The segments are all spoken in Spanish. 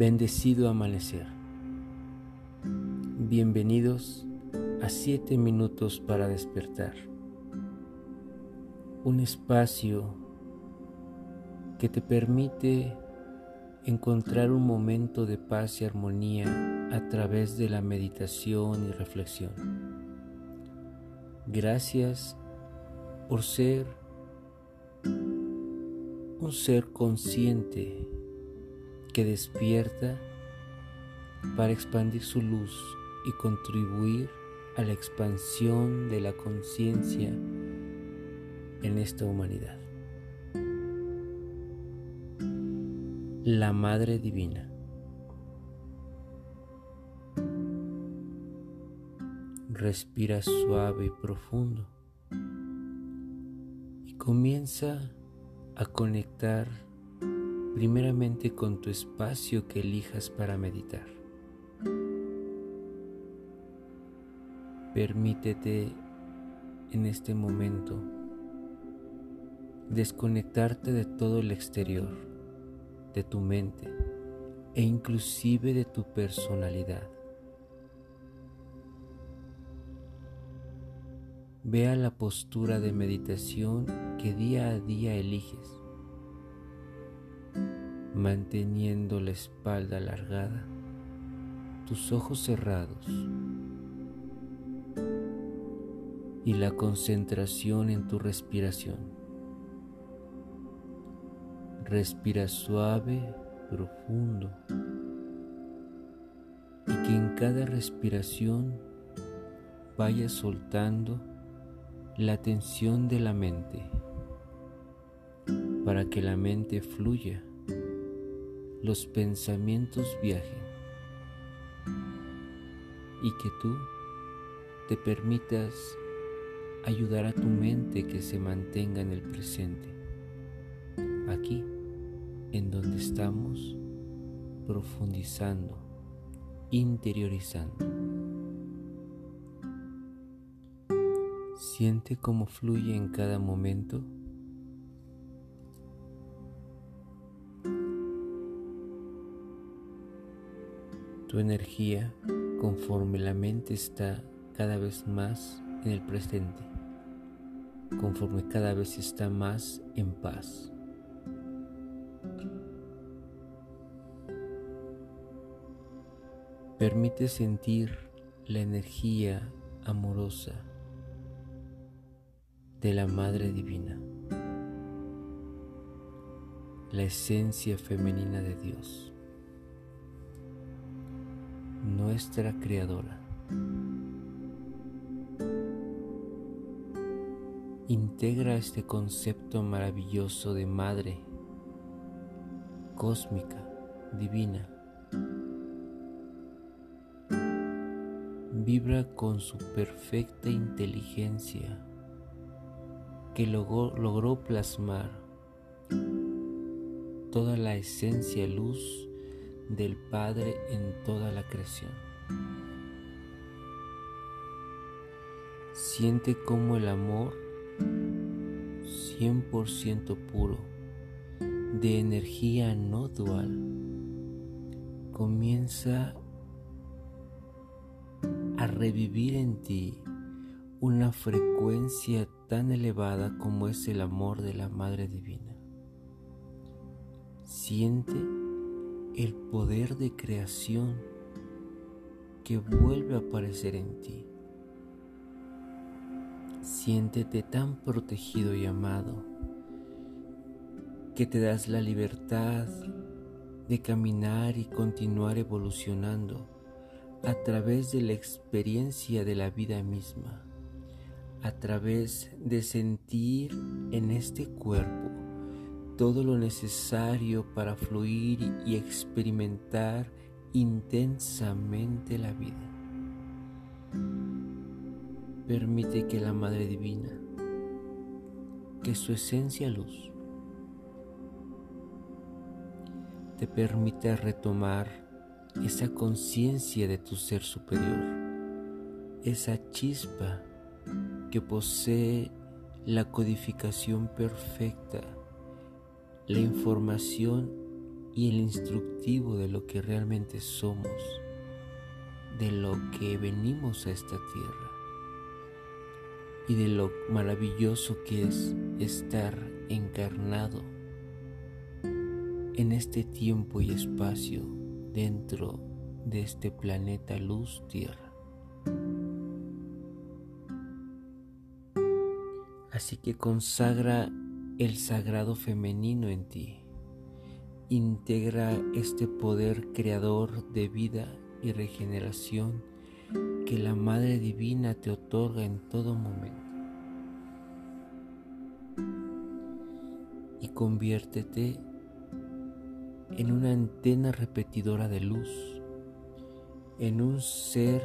Bendecido amanecer. Bienvenidos a 7 minutos para despertar. Un espacio que te permite encontrar un momento de paz y armonía a través de la meditación y reflexión. Gracias por ser un ser consciente que despierta para expandir su luz y contribuir a la expansión de la conciencia en esta humanidad. La Madre Divina. Respira suave y profundo y comienza a conectar primeramente con tu espacio que elijas para meditar. Permítete en este momento desconectarte de todo el exterior, de tu mente e inclusive de tu personalidad. Vea la postura de meditación que día a día eliges manteniendo la espalda alargada, tus ojos cerrados y la concentración en tu respiración. Respira suave, profundo y que en cada respiración vaya soltando la tensión de la mente para que la mente fluya los pensamientos viajen y que tú te permitas ayudar a tu mente que se mantenga en el presente, aquí, en donde estamos profundizando, interiorizando. Siente cómo fluye en cada momento tu energía conforme la mente está cada vez más en el presente, conforme cada vez está más en paz. Permite sentir la energía amorosa de la Madre Divina, la esencia femenina de Dios nuestra Creadora. Integra este concepto maravilloso de Madre, cósmica, divina. Vibra con su perfecta inteligencia que logró, plasmar toda la esencia luz del Padre en toda la creación. Siente como el amor 100% puro, de energía no dual, comienza a revivir en ti una frecuencia tan elevada como es el amor de la Madre Divina. Siente el poder de creación que vuelve a aparecer en ti. Siéntete tan protegido y amado que te das la libertad de caminar y continuar evolucionando a través de la experiencia de la vida misma, a través de sentir en este cuerpo todo lo necesario para fluir y experimentar intensamente la vida. Permite que la Madre Divina, que su esencia luz, te permita retomar esa conciencia de tu ser superior, esa chispa que posee la codificación perfecta la información y el instructivo de lo que realmente somos, de lo que venimos a esta tierra y de lo maravilloso que es estar encarnado en este tiempo y espacio dentro de este planeta luz tierra. Así que consagra el sagrado femenino en ti. Integra este poder creador de vida y regeneración que la Madre Divina te otorga en todo momento. Y conviértete en una antena repetidora de luz, en un ser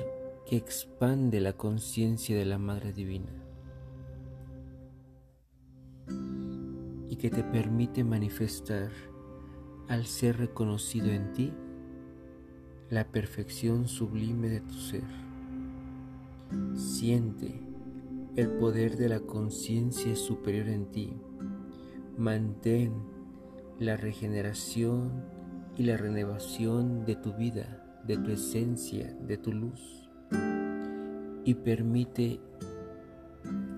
que expande la conciencia de la Madre Divina y que te permite manifestar al ser reconocido en ti la perfección sublime de tu ser. Siente el poder de la conciencia superior en ti. Mantén la regeneración y la renovación de tu vida, de tu esencia, de tu luz. Y permite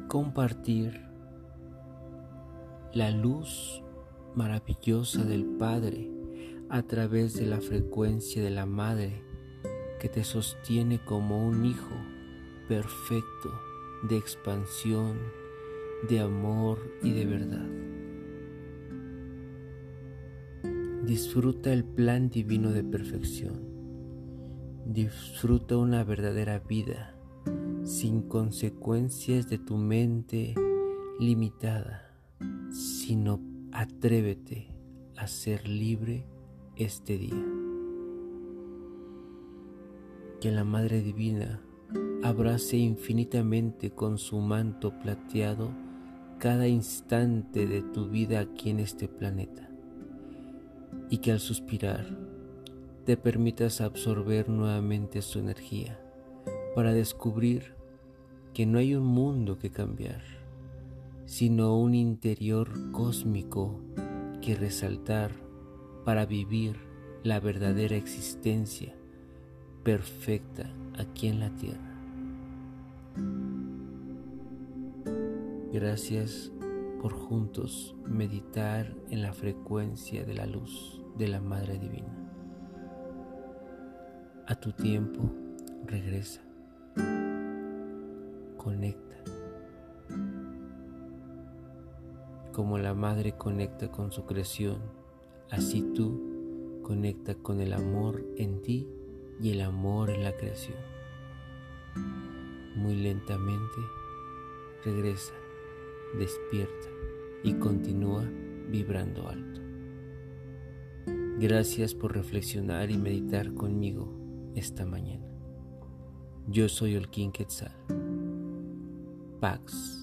compartir la luz maravillosa del Padre a través de la frecuencia de la Madre que te sostiene como un hijo perfecto de expansión, de amor y de verdad. Disfruta el plan divino de perfección. Disfruta una verdadera vida sin consecuencias de tu mente limitada, sino atrévete a ser libre este día. Que la Madre Divina abrace infinitamente con su manto plateado cada instante de tu vida aquí en este planeta y que al suspirar te permitas absorber nuevamente su energía para descubrir que no hay un mundo que cambiar, sino un interior cósmico que resaltar para vivir la verdadera existencia perfecta aquí en la tierra. Gracias por juntos meditar en la frecuencia de la luz de la Madre Divina. A tu tiempo regresa, conecta. Como la Madre conecta con su creación, Así tú conecta con el amor en ti y el amor en la creación. Muy lentamente regresa, despierta y continúa vibrando alto. Gracias por reflexionar y meditar conmigo esta mañana. Yo soy King Quetzal. Pax.